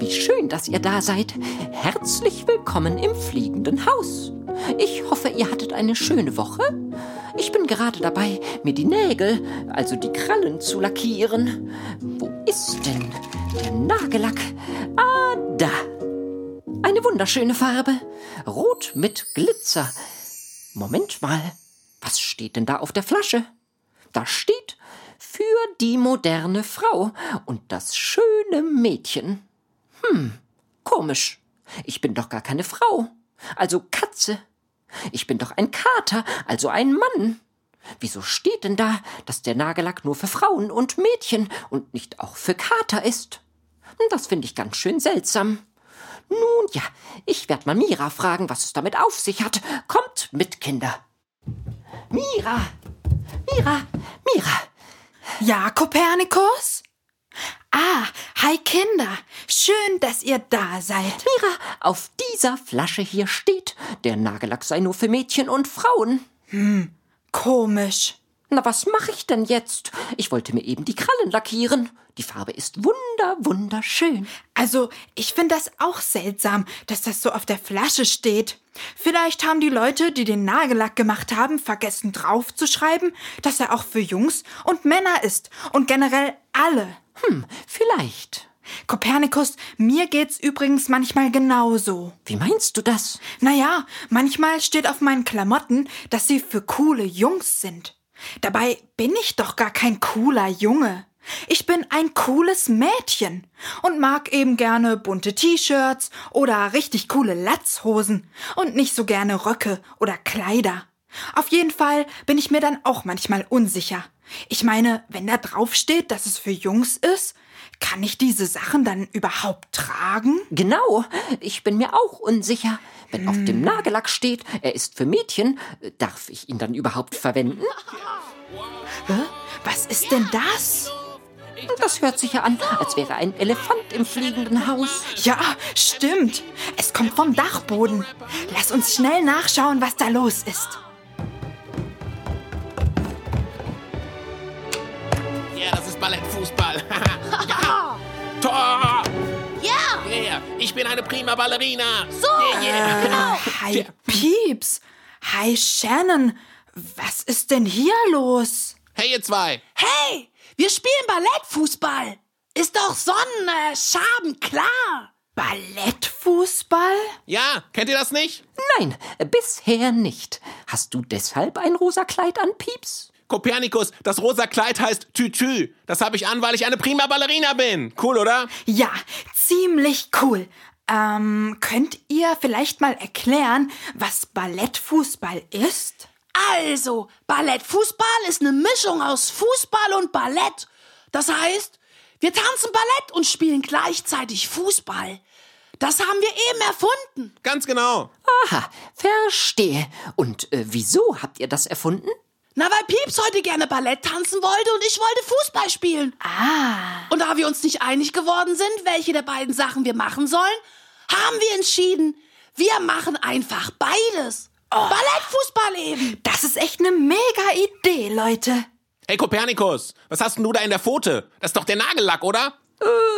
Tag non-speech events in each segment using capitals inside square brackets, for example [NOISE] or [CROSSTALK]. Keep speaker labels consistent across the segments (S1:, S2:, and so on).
S1: wie schön, dass ihr da seid. Herzlich willkommen im fliegenden Haus. Ich hoffe, ihr hattet eine schöne Woche. Ich bin gerade dabei, mir die Nägel, also die Krallen zu lackieren. Wo ist denn der Nagellack? Ah, da. Eine wunderschöne Farbe. Rot mit Glitzer. Moment mal. Was steht denn da auf der Flasche? Da steht für die moderne Frau und das schöne Mädchen. Hm, komisch. Ich bin doch gar keine Frau. Also Katze. Ich bin doch ein Kater, also ein Mann. Wieso steht denn da, dass der Nagellack nur für Frauen und Mädchen und nicht auch für Kater ist? Das finde ich ganz schön seltsam. Nun ja, ich werde mal Mira fragen, was es damit auf sich hat. Kommt mit, Kinder. Mira! Mira! Mira!
S2: Ja, Kopernikus? Ah, hi Kinder. Schön, dass ihr da seid.
S1: Mira, auf dieser Flasche hier steht, der Nagellack sei nur für Mädchen und Frauen.
S2: Komisch.
S1: Na, was mache ich denn jetzt? Ich wollte mir eben die Krallen lackieren. Die Farbe ist wunder, wunderschön.
S2: Also, ich finde das auch seltsam, dass das so auf der Flasche steht. Vielleicht haben die Leute, die den Nagellack gemacht haben, vergessen draufzuschreiben, dass er auch für Jungs und Männer ist und generell alle.
S1: Hm, vielleicht.
S2: Kopernikus, mir geht's übrigens manchmal genauso.
S1: Wie meinst du das?
S2: Naja, manchmal steht auf meinen Klamotten, dass sie für coole Jungs sind. Dabei bin ich doch gar kein cooler Junge. Ich bin ein cooles Mädchen und mag eben gerne bunte T-Shirts oder richtig coole Latzhosen und nicht so gerne Röcke oder Kleider. Auf jeden Fall bin ich mir dann auch manchmal unsicher. Ich meine, wenn da drauf steht, dass es für Jungs ist, kann ich diese Sachen dann überhaupt tragen?
S1: Genau, ich bin mir auch unsicher. Wenn auf dem Nagellack steht, er ist für Mädchen, darf ich ihn dann überhaupt verwenden?
S2: Hä? Was ist denn das?
S1: Das hört sich ja an, als wäre ein Elefant im fliegenden Haus.
S2: Ja, stimmt. Es kommt vom Dachboden. Lass uns schnell nachschauen, was da los ist.
S3: Ja, das ist Ballettfußball. [LAUGHS] ja. [LAUGHS] Tor!
S4: Ja,
S3: Yeah, ich bin eine prima Ballerina.
S4: so,
S3: Yeah, yeah.
S4: genau.
S2: Hi, Pieps. Hi, Shannon. Was ist denn hier los?
S3: Hey, ihr zwei.
S4: Hey, wir spielen Ballettfußball. Ist doch Sonnenschaben klar.
S2: Ballettfußball?
S3: Ja, kennt ihr das nicht?
S1: Nein, bisher nicht. Hast du deshalb ein rosa Kleid an, Pieps?
S3: Kopernikus, das rosa Kleid heißt Tütü. Das habe ich an, weil ich eine prima Ballerina bin. Cool, oder?
S2: Ja, ziemlich cool. Ähm, könnt ihr vielleicht mal erklären, was Ballettfußball ist?
S4: Also, Ballettfußball ist eine Mischung aus Fußball und Ballett. Das heißt, wir tanzen Ballett und spielen gleichzeitig Fußball. Das haben wir eben erfunden.
S3: Ganz genau.
S1: Aha, verstehe. Und äh, wieso habt ihr das erfunden?
S4: Na, weil Pieps heute gerne Ballett tanzen wollte und ich wollte Fußball spielen.
S2: Ah,
S4: Und da wir uns nicht einig geworden sind, welche der beiden Sachen wir machen sollen, haben wir entschieden, wir machen einfach beides. Ballettfußball eben.
S2: das ist echt eine mega Idee, Leute.
S3: Hey, Kopernikus, was hast denn du da in der Pfote? Das ist doch der Nagellack, oder?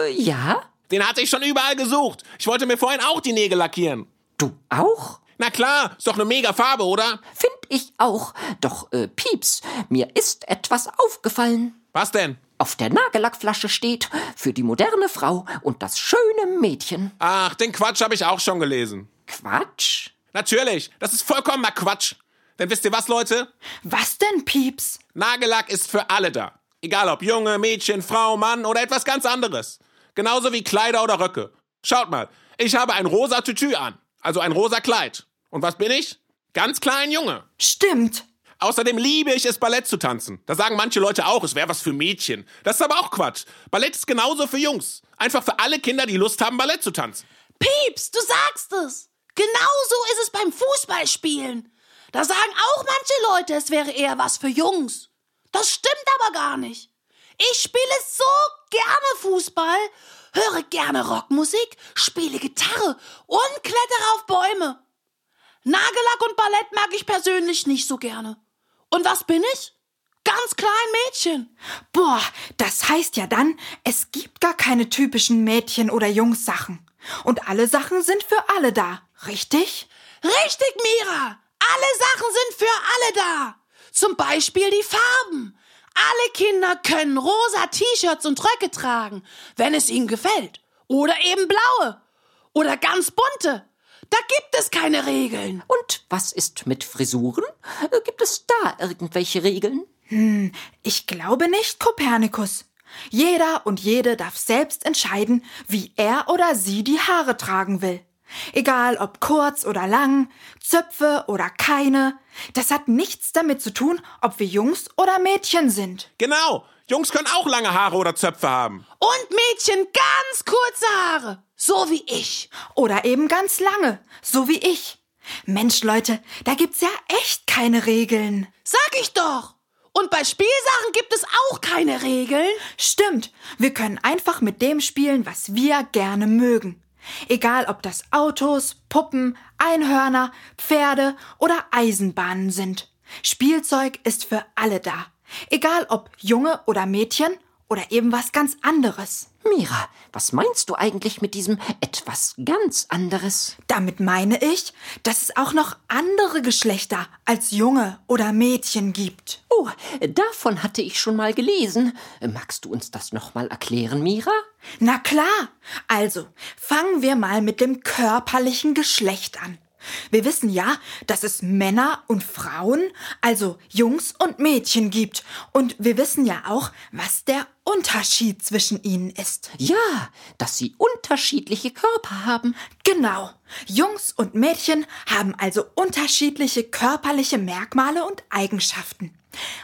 S1: Äh, ja?
S3: Den hatte ich schon überall gesucht. Ich wollte mir vorhin auch die Nägel lackieren.
S1: Du auch?
S3: Na klar, ist doch eine mega Farbe, oder?
S1: Find ich auch. Doch, äh, Pieps, mir ist etwas aufgefallen.
S3: Was denn?
S1: Auf der Nagellackflasche steht für die moderne Frau und das schöne Mädchen.
S3: Ach, den Quatsch habe ich auch schon gelesen.
S1: Quatsch.
S3: Natürlich, das ist vollkommener Quatsch. Denn wisst ihr was, Leute?
S2: Was denn, Pieps?
S3: Nagellack ist für alle da. Egal ob Junge, Mädchen, Frau, Mann oder etwas ganz anderes. Genauso wie Kleider oder Röcke. Schaut mal, ich habe ein rosa Tütü an. Also ein rosa Kleid. Und was bin ich? Ganz klar ein Junge.
S2: Stimmt.
S3: Außerdem liebe ich es, Ballett zu tanzen. Da sagen manche Leute auch, es wäre was für Mädchen. Das ist aber auch Quatsch. Ballett ist genauso für Jungs. Einfach für alle Kinder, die Lust haben, Ballett zu tanzen.
S4: Pieps, du sagst es. Genauso ist es beim Fußballspielen. Da sagen auch manche Leute, es wäre eher was für Jungs. Das stimmt aber gar nicht. Ich spiele so gerne Fußball, höre gerne Rockmusik, spiele Gitarre und klettere auf Bäume. Nagellack und Ballett mag ich persönlich nicht so gerne. Und was bin ich? Ganz klein Mädchen.
S2: Boah, das heißt ja dann, es gibt gar keine typischen Mädchen- oder Jungssachen. Und alle Sachen sind für alle da, richtig?
S4: Richtig, Mira. Alle Sachen sind für alle da. Zum Beispiel die Farben. Alle Kinder können rosa T-Shirts und Röcke tragen, wenn es ihnen gefällt. Oder eben blaue. Oder ganz bunte. Da gibt es keine Regeln.
S1: Und was ist mit Frisuren? Äh, Gibt es da irgendwelche Regeln?
S2: Ich glaube nicht, Kopernikus. Jeder und jede darf selbst entscheiden, wie er oder sie die Haare tragen will. Egal ob kurz oder lang, Zöpfe oder keine. Das hat nichts damit zu tun, ob wir Jungs oder Mädchen sind.
S3: Genau. Jungs können auch lange Haare oder Zöpfe haben.
S4: Und Mädchen ganz kurze Haare. So wie ich.
S2: Oder eben ganz lange, so wie ich. Mensch, Leute, da gibt's ja echt keine Regeln.
S4: Sag ich doch. Und bei Spielsachen gibt es auch keine Regeln.
S2: Stimmt, wir können einfach mit dem spielen, was wir gerne mögen. Egal ob das Autos, Puppen, Einhörner, Pferde oder Eisenbahnen sind. Spielzeug ist für alle da. Egal ob Junge oder Mädchen oder eben was ganz anderes.
S1: Mira, was meinst du eigentlich mit diesem etwas ganz anderes?
S2: Damit meine ich, dass es auch noch andere Geschlechter als Junge oder Mädchen gibt.
S1: Oh, davon hatte ich schon mal gelesen. Magst du uns das noch mal erklären, Mira?
S2: Na klar. Also, fangen wir mal mit dem körperlichen Geschlecht an. Wir wissen ja, dass es Männer und Frauen, also Jungs und Mädchen gibt. Und wir wissen ja auch, was der Unterschied zwischen ihnen ist.
S1: Ja, dass sie unterschiedliche Körper haben.
S2: Genau. Jungs und Mädchen haben also unterschiedliche körperliche Merkmale und Eigenschaften.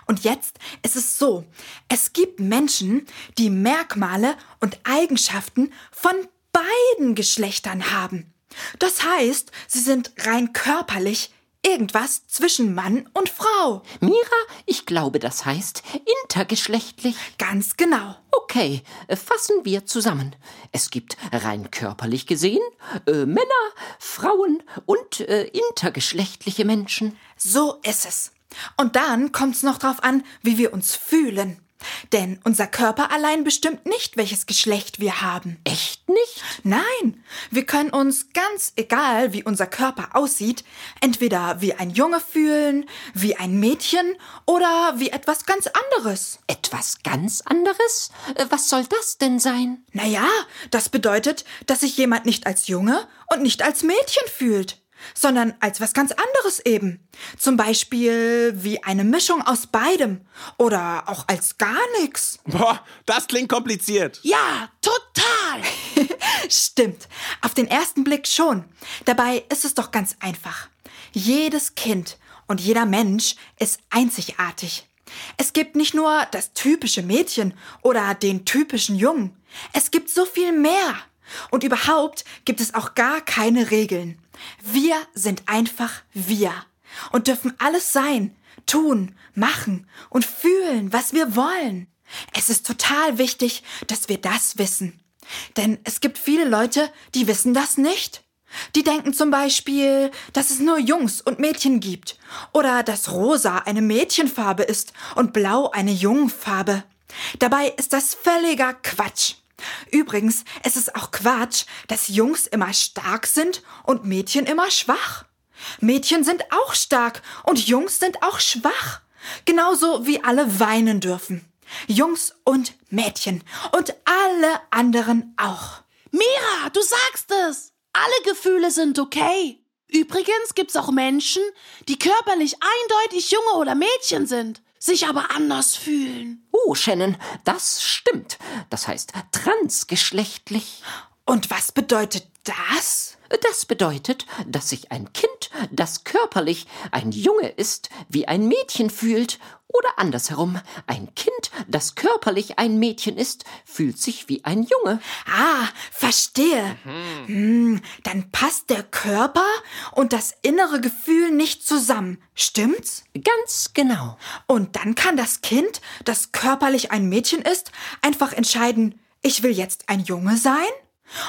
S2: Und jetzt ist es so, es gibt Menschen, die Merkmale und Eigenschaften von beiden Geschlechtern haben. Das heißt, sie sind rein körperlich irgendwas zwischen Mann und Frau.
S1: Mira, ich glaube, das heißt intergeschlechtlich.
S2: Ganz genau.
S1: Okay, äh, fassen wir zusammen. Es gibt rein körperlich gesehen äh, Männer, Frauen und äh, intergeschlechtliche Menschen.
S2: So ist es. Und dann kommt's noch drauf an, wie wir uns fühlen. Denn unser Körper allein bestimmt nicht, welches Geschlecht wir haben.
S1: Echt nicht?
S2: Nein, wir können uns ganz egal, wie unser Körper aussieht, entweder wie ein Junge fühlen, wie ein Mädchen oder wie etwas ganz anderes.
S1: Etwas ganz anderes? Äh, Was soll das denn sein?
S2: Naja, das bedeutet, dass sich jemand nicht als Junge und nicht als Mädchen fühlt, sondern als was ganz anderes eben. Zum Beispiel wie eine Mischung aus beidem oder auch als gar nichts.
S3: Boah, das klingt kompliziert.
S4: Ja, total. [LAUGHS]
S2: Stimmt, auf den ersten Blick schon. Dabei ist es doch ganz einfach. Jedes Kind und jeder Mensch ist einzigartig. Es gibt nicht nur das typische Mädchen oder den typischen Jungen. Es gibt so viel mehr. Und überhaupt gibt es auch gar keine Regeln. Wir sind einfach wir und dürfen alles sein, tun, machen und fühlen, was wir wollen. Es ist total wichtig, dass wir das wissen. Denn es gibt viele Leute, die wissen das nicht. Die denken zum Beispiel, dass es nur Jungs und Mädchen gibt. Oder dass rosa eine Mädchenfarbe ist und blau eine Jungenfarbe. Dabei ist das völliger Quatsch. Übrigens, es ist auch Quatsch, dass Jungs immer stark sind und Mädchen immer schwach. Mädchen sind auch stark und Jungs sind auch schwach. Genauso wie alle weinen dürfen. Jungs und Mädchen und alle anderen auch.
S4: Mira, du sagst es. Alle Gefühle sind okay. Übrigens gibt's auch Menschen, die körperlich eindeutig Junge oder Mädchen sind, sich aber anders fühlen.
S1: Oh, Shannon, das stimmt. Das heißt transgeschlechtlich.
S2: Und was bedeutet das?
S1: Das bedeutet, dass sich ein Kind das körperlich ein Junge ist, wie ein Mädchen fühlt, oder andersherum, ein Kind, das körperlich ein Mädchen ist, fühlt sich wie ein Junge.
S2: Ah, verstehe. Hm, dann passt der Körper und das innere Gefühl nicht zusammen. Stimmt's?
S1: Ganz genau.
S2: Und dann kann das Kind, das körperlich ein Mädchen ist, einfach entscheiden, ich will jetzt ein Junge sein?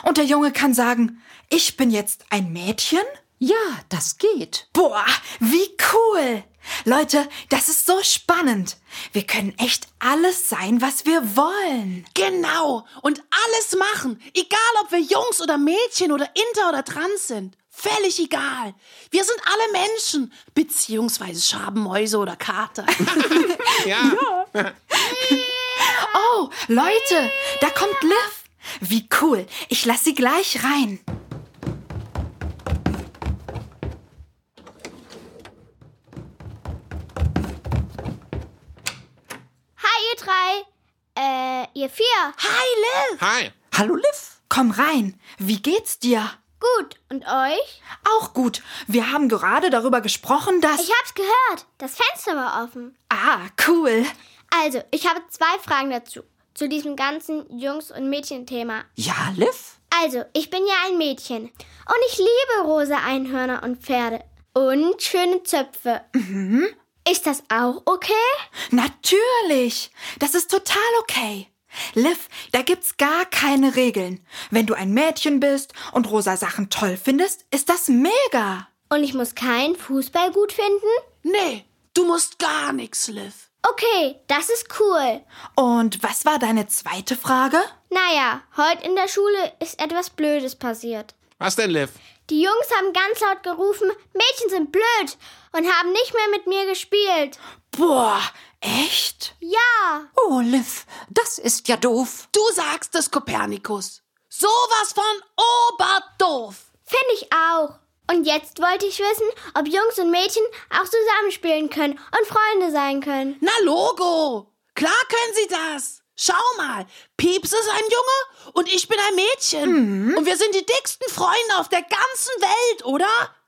S2: Und der Junge kann sagen, ich bin jetzt ein Mädchen?
S1: Ja, das geht.
S2: Boah, wie cool! Leute, das ist so spannend. Wir können echt alles sein, was wir wollen.
S4: Genau. Und alles machen. Egal, ob wir Jungs oder Mädchen oder inter oder trans sind. Völlig egal. Wir sind alle Menschen. Beziehungsweise Schabenmäuse oder Kater. [LAUGHS] [LAUGHS]
S3: Ja.
S2: Oh, Leute, da kommt Liv. Wie cool. Ich lass sie gleich rein.
S5: Drei. Äh, ihr vier.
S4: Hi, Liv.
S3: Hi.
S1: Hallo, Liv.
S2: Komm rein. Wie geht's dir?
S5: Gut. Und euch?
S2: Auch gut. Wir haben gerade darüber gesprochen, dass.
S5: Ich hab's gehört. Das Fenster war offen.
S2: ah, cool.
S5: Also, ich habe zwei Fragen dazu. Zu diesem ganzen Jungs- und Mädchenthema.
S1: Ja, Liv?
S5: Also, ich bin ja ein Mädchen. Und ich liebe rosa Einhörner und Pferde. Und schöne Zöpfe. Ist das auch okay?
S2: Natürlich. Das ist total okay. Liv, da gibt's gar keine Regeln. Wenn du ein Mädchen bist und rosa Sachen toll findest, ist das mega.
S5: Und ich muss keinen Fußball gut finden?
S4: Nee, du musst gar nichts, Liv.
S5: Okay, das ist cool.
S2: Und was war deine zweite Frage?
S5: Naja, heute in der Schule ist etwas Blödes passiert.
S3: Was denn, Liv?
S5: Die Jungs haben ganz laut gerufen, Mädchen sind blöd und haben nicht mehr mit mir gespielt.
S2: Boah, echt?
S5: Ja,
S1: Oh, Liv, das ist ja doof.
S4: Du sagst es, Kopernikus. Sowas von oberdoof.
S5: finde ich auch. Und jetzt wollte ich wissen, ob Jungs und Mädchen auch zusammenspielen können und Freunde sein können.
S4: Na, Logo. Klar können sie das. Schau mal, Pieps ist ein Junge und ich bin ein Mädchen. Und wir sind die dicksten Freunde auf der ganzen Welt, oder?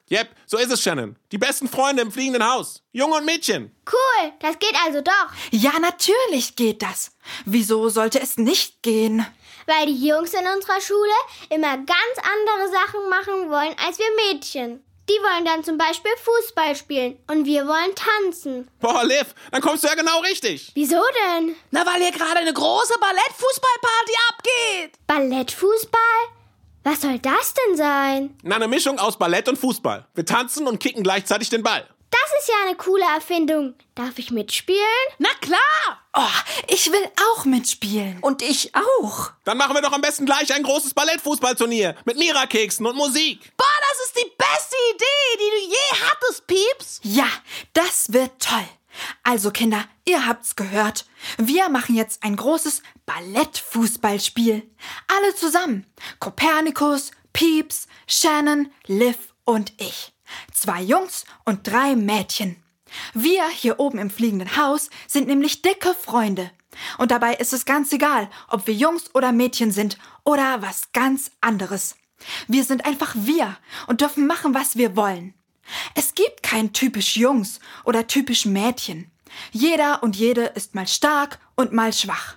S3: Yep, so ist es, Shannon. Die besten Freunde im fliegenden Haus. Junge und Mädchen.
S5: Cool, das geht also doch.
S2: Ja, natürlich geht das. Wieso sollte es nicht gehen?
S5: Weil die Jungs in unserer Schule immer ganz andere Sachen machen wollen als wir Mädchen. Die wollen dann zum Beispiel Fußball spielen und wir wollen tanzen.
S3: Boah, Liv, dann kommst du ja genau richtig.
S5: Wieso denn?
S4: Na, weil hier gerade eine große Ballettfußballparty abgeht.
S5: Ballettfußball? Was soll das denn sein?
S3: Na, eine Mischung aus Ballett und Fußball. Wir tanzen und kicken gleichzeitig den Ball.
S5: Das ist ja eine coole Erfindung. Darf ich mitspielen?
S4: Na klar.
S2: Oh, ich will auch mitspielen.
S1: Und ich auch.
S3: Dann machen wir doch am besten gleich ein großes Ballettfußballturnier mit Mira-Keksen und Musik.
S4: Boah, das ist die beste Idee, die du je hattest, Pieps.
S2: Ja, das wird toll. Also Kinder, ihr habt's gehört. Wir machen jetzt ein großes Ballettfußballspiel. Alle zusammen. Kopernikus, Pieps, Shannon, Liv und ich. Zwei Jungs und drei Mädchen. Wir hier oben im fliegenden Haus sind nämlich dicke Freunde. Und dabei ist es ganz egal, ob wir Jungs oder Mädchen sind oder was ganz anderes. Wir sind einfach wir und dürfen machen, was wir wollen. Es gibt kein typisch Jungs oder typisch Mädchen. Jeder und jede ist mal stark und mal schwach.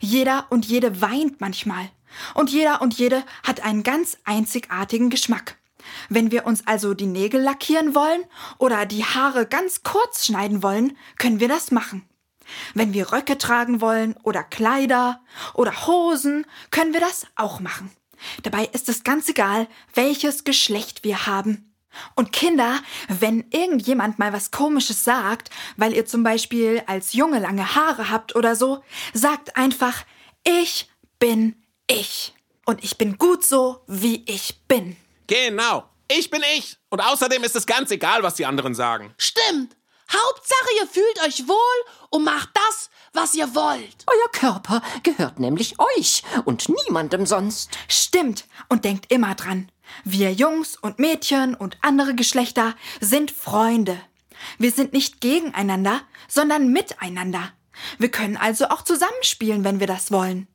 S2: Jeder und jede weint manchmal. Und jeder und jede hat einen ganz einzigartigen Geschmack. Wenn wir uns also die Nägel lackieren wollen oder die Haare ganz kurz schneiden wollen, können wir das machen. Wenn wir Röcke tragen wollen oder Kleider oder Hosen, können wir das auch machen. Dabei ist es ganz egal, welches Geschlecht wir haben. Und Kinder, wenn irgendjemand mal was Komisches sagt, weil ihr zum Beispiel als Junge lange Haare habt oder so, sagt einfach, ich bin ich. Und ich bin gut so, wie ich bin.
S3: Genau. Ich bin ich. Und außerdem ist es ganz egal, was die anderen sagen.
S4: Stimmt. Hauptsache, ihr fühlt euch wohl und macht das, was ihr wollt.
S1: Euer Körper gehört nämlich euch und niemandem sonst.
S2: Stimmt. Und denkt immer dran. Wir Jungs und Mädchen und andere Geschlechter sind Freunde. Wir sind nicht gegeneinander, sondern miteinander. Wir können also auch zusammenspielen, wenn wir das wollen.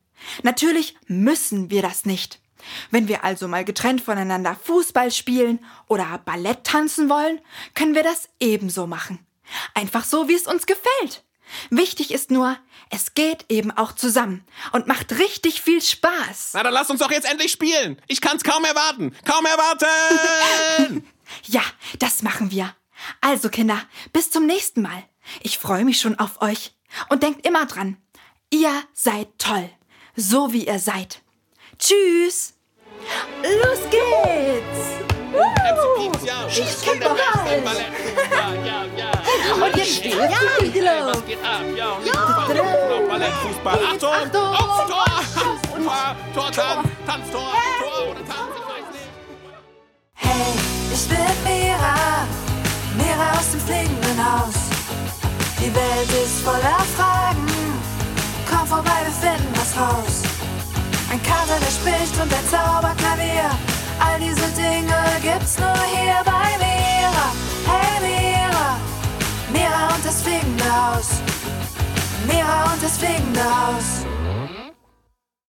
S2: Natürlich müssen wir das nicht. Wenn wir also mal getrennt voneinander Fußball spielen oder Ballett tanzen wollen, können wir das ebenso machen. Einfach so, wie es uns gefällt. Wichtig ist nur, es geht eben auch zusammen und macht richtig viel Spaß.
S3: Na, dann lass uns doch jetzt endlich spielen. Ich kann's kaum erwarten. Kaum erwarten! [LAUGHS]
S2: Ja, das machen wir. Also Kinder, bis zum nächsten Mal. Ich freue mich schon auf euch. Und denkt immer dran, ihr seid toll, so wie ihr seid. Tschüss. Los geht's.
S3: Ja.
S2: Ich bereit.
S3: Ja, ja, ja.
S1: Und jetzt ja, die los.
S3: Was geht ab? Ja, und Fußball. Achtung!
S1: Achtung!
S3: Tor! Tor, Tor, Tanz, Tanztor, Tor oder Tanz, ich weiß nicht.
S6: Hey, ich bin Mira, Mira aus dem fliegenden Haus. Die Welt ist voller Fragen, komm vorbei, wir finden was raus. Ein Kater, der spricht und ein Zauberklavier, all diese Dinge gibt's nur hier bei Mira. Hey Mira, Mira und das fliegende Haus. Mira und das fliegende Haus.